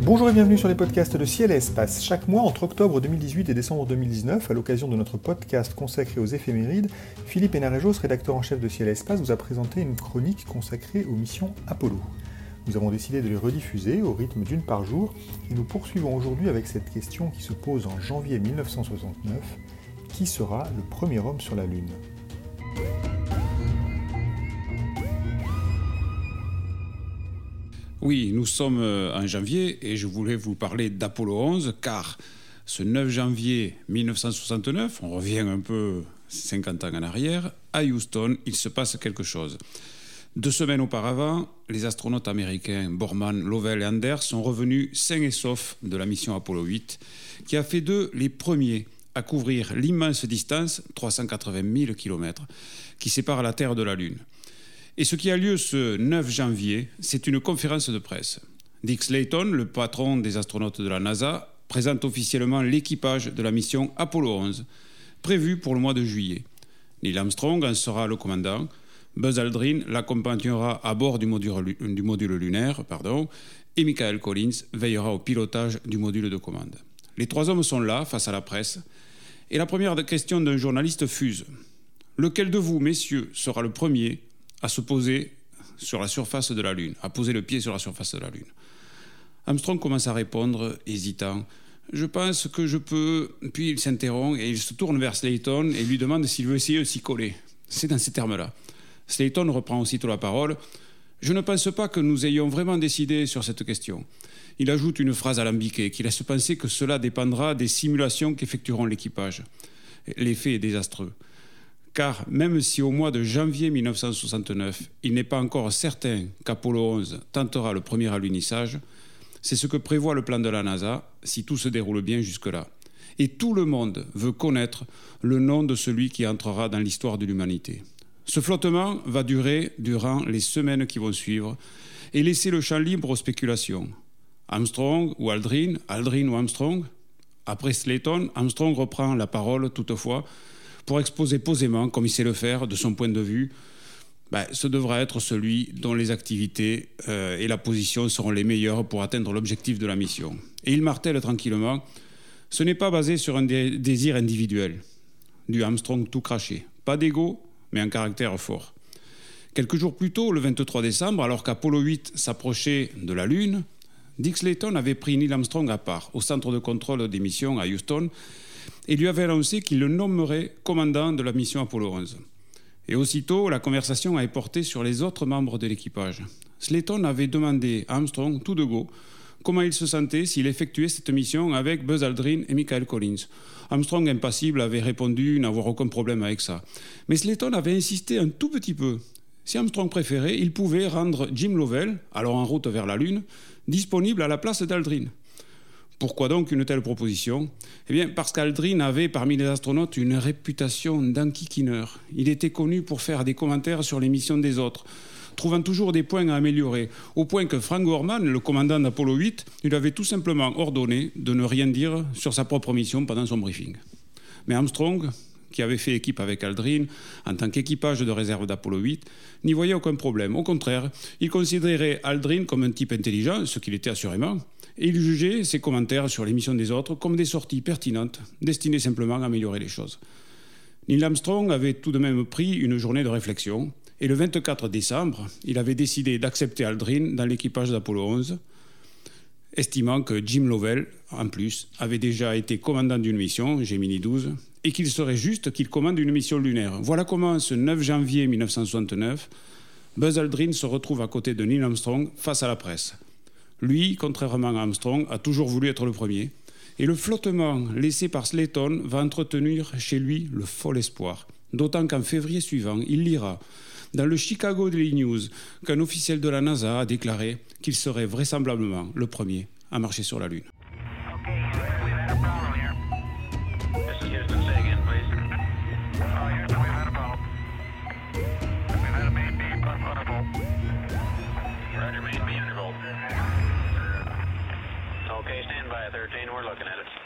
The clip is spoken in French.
Bonjour et bienvenue sur les podcasts de Ciel et Espace. Chaque mois, entre octobre 2018 et décembre 2019, à l'occasion de notre podcast consacré aux éphémérides, Philippe Hénarejos, rédacteur en chef de Ciel et Espace, vous a présenté une chronique consacrée aux missions Apollo. Nous avons décidé de les rediffuser au rythme d'une par jour et nous poursuivons aujourd'hui avec cette question qui se pose en janvier 1969. Qui sera le premier homme sur la Lune Oui, nous sommes euh, en janvier et je voulais vous parler d'Apollo 11 car ce 9 janvier 1969, on revient un peu 50 ans en arrière, à Houston, il se passe quelque chose. Deux semaines auparavant, les astronautes américains Borman, Lovell et Anders sont revenus sains et saufs de la mission Apollo 8, qui a fait d'eux les premiers à couvrir l'immense distance, 380 000 km, qui sépare la Terre de la Lune. Et ce qui a lieu ce 9 janvier, c'est une conférence de presse. Dick Slayton, le patron des astronautes de la NASA, présente officiellement l'équipage de la mission Apollo 11, prévue pour le mois de juillet. Neil Armstrong en sera le commandant, Buzz Aldrin l'accompagnera à bord du module, du module lunaire, pardon, et Michael Collins veillera au pilotage du module de commande. Les trois hommes sont là, face à la presse, et la première question d'un journaliste fuse. Lequel de vous, messieurs, sera le premier à se poser sur la surface de la Lune, à poser le pied sur la surface de la Lune? Armstrong commence à répondre, hésitant. Je pense que je peux. Puis il s'interrompt et il se tourne vers Slayton et lui demande s'il veut essayer de s'y coller. C'est dans ces termes-là. Slayton reprend aussitôt la parole. Je ne pense pas que nous ayons vraiment décidé sur cette question. Il ajoute une phrase alambiquée qui laisse penser que cela dépendra des simulations qu'effectueront l'équipage. L'effet est désastreux. Car même si au mois de janvier 1969, il n'est pas encore certain qu'Apollo 11 tentera le premier alunissage, c'est ce que prévoit le plan de la NASA si tout se déroule bien jusque-là. Et tout le monde veut connaître le nom de celui qui entrera dans l'histoire de l'humanité. Ce flottement va durer durant les semaines qui vont suivre et laisser le champ libre aux spéculations. Armstrong ou Aldrin, Aldrin ou Armstrong Après Slayton, Armstrong reprend la parole toutefois pour exposer posément, comme il sait le faire, de son point de vue, ben, ce devra être celui dont les activités euh, et la position seront les meilleures pour atteindre l'objectif de la mission. Et il martèle tranquillement, ce n'est pas basé sur un désir individuel, du Armstrong tout craché, pas d'ego, mais un caractère fort. Quelques jours plus tôt, le 23 décembre, alors qu'Apollo 8 s'approchait de la Lune, Dick Slayton avait pris Neil Armstrong à part au centre de contrôle des missions à Houston et lui avait annoncé qu'il le nommerait commandant de la mission Apollo 11. Et aussitôt, la conversation avait porté sur les autres membres de l'équipage. Slayton avait demandé à Armstrong, tout de go, comment il se sentait s'il effectuait cette mission avec Buzz Aldrin et Michael Collins. Armstrong, impassible, avait répondu n'avoir aucun problème avec ça. Mais Slayton avait insisté un tout petit peu. Si Armstrong préférait, il pouvait rendre Jim Lovell, alors en route vers la Lune, disponible à la place d'Aldrin. Pourquoi donc une telle proposition? Eh bien, parce qu'Aldrin avait parmi les astronautes une réputation d'enquiquineur. Il était connu pour faire des commentaires sur les missions des autres, trouvant toujours des points à améliorer, au point que Frank Gorman, le commandant d'Apollo 8, lui avait tout simplement ordonné de ne rien dire sur sa propre mission pendant son briefing. Mais Armstrong, qui avait fait équipe avec Aldrin en tant qu'équipage de réserve d'Apollo 8, n'y voyait aucun problème. Au contraire, il considérait Aldrin comme un type intelligent, ce qu'il était assurément, et il jugeait ses commentaires sur les missions des autres comme des sorties pertinentes, destinées simplement à améliorer les choses. Neil Armstrong avait tout de même pris une journée de réflexion, et le 24 décembre, il avait décidé d'accepter Aldrin dans l'équipage d'Apollo 11, estimant que Jim Lovell, en plus, avait déjà été commandant d'une mission, Gemini 12, et qu'il serait juste qu'il commande une mission lunaire. Voilà comment, ce 9 janvier 1969, Buzz Aldrin se retrouve à côté de Neil Armstrong face à la presse. Lui, contrairement à Armstrong, a toujours voulu être le premier. Et le flottement laissé par Slayton va entretenir chez lui le fol espoir. D'autant qu'en février suivant, il lira dans le Chicago Daily News qu'un officiel de la NASA a déclaré qu'il serait vraisemblablement le premier à marcher sur la Lune. Okay, stand by 13. We're looking at it.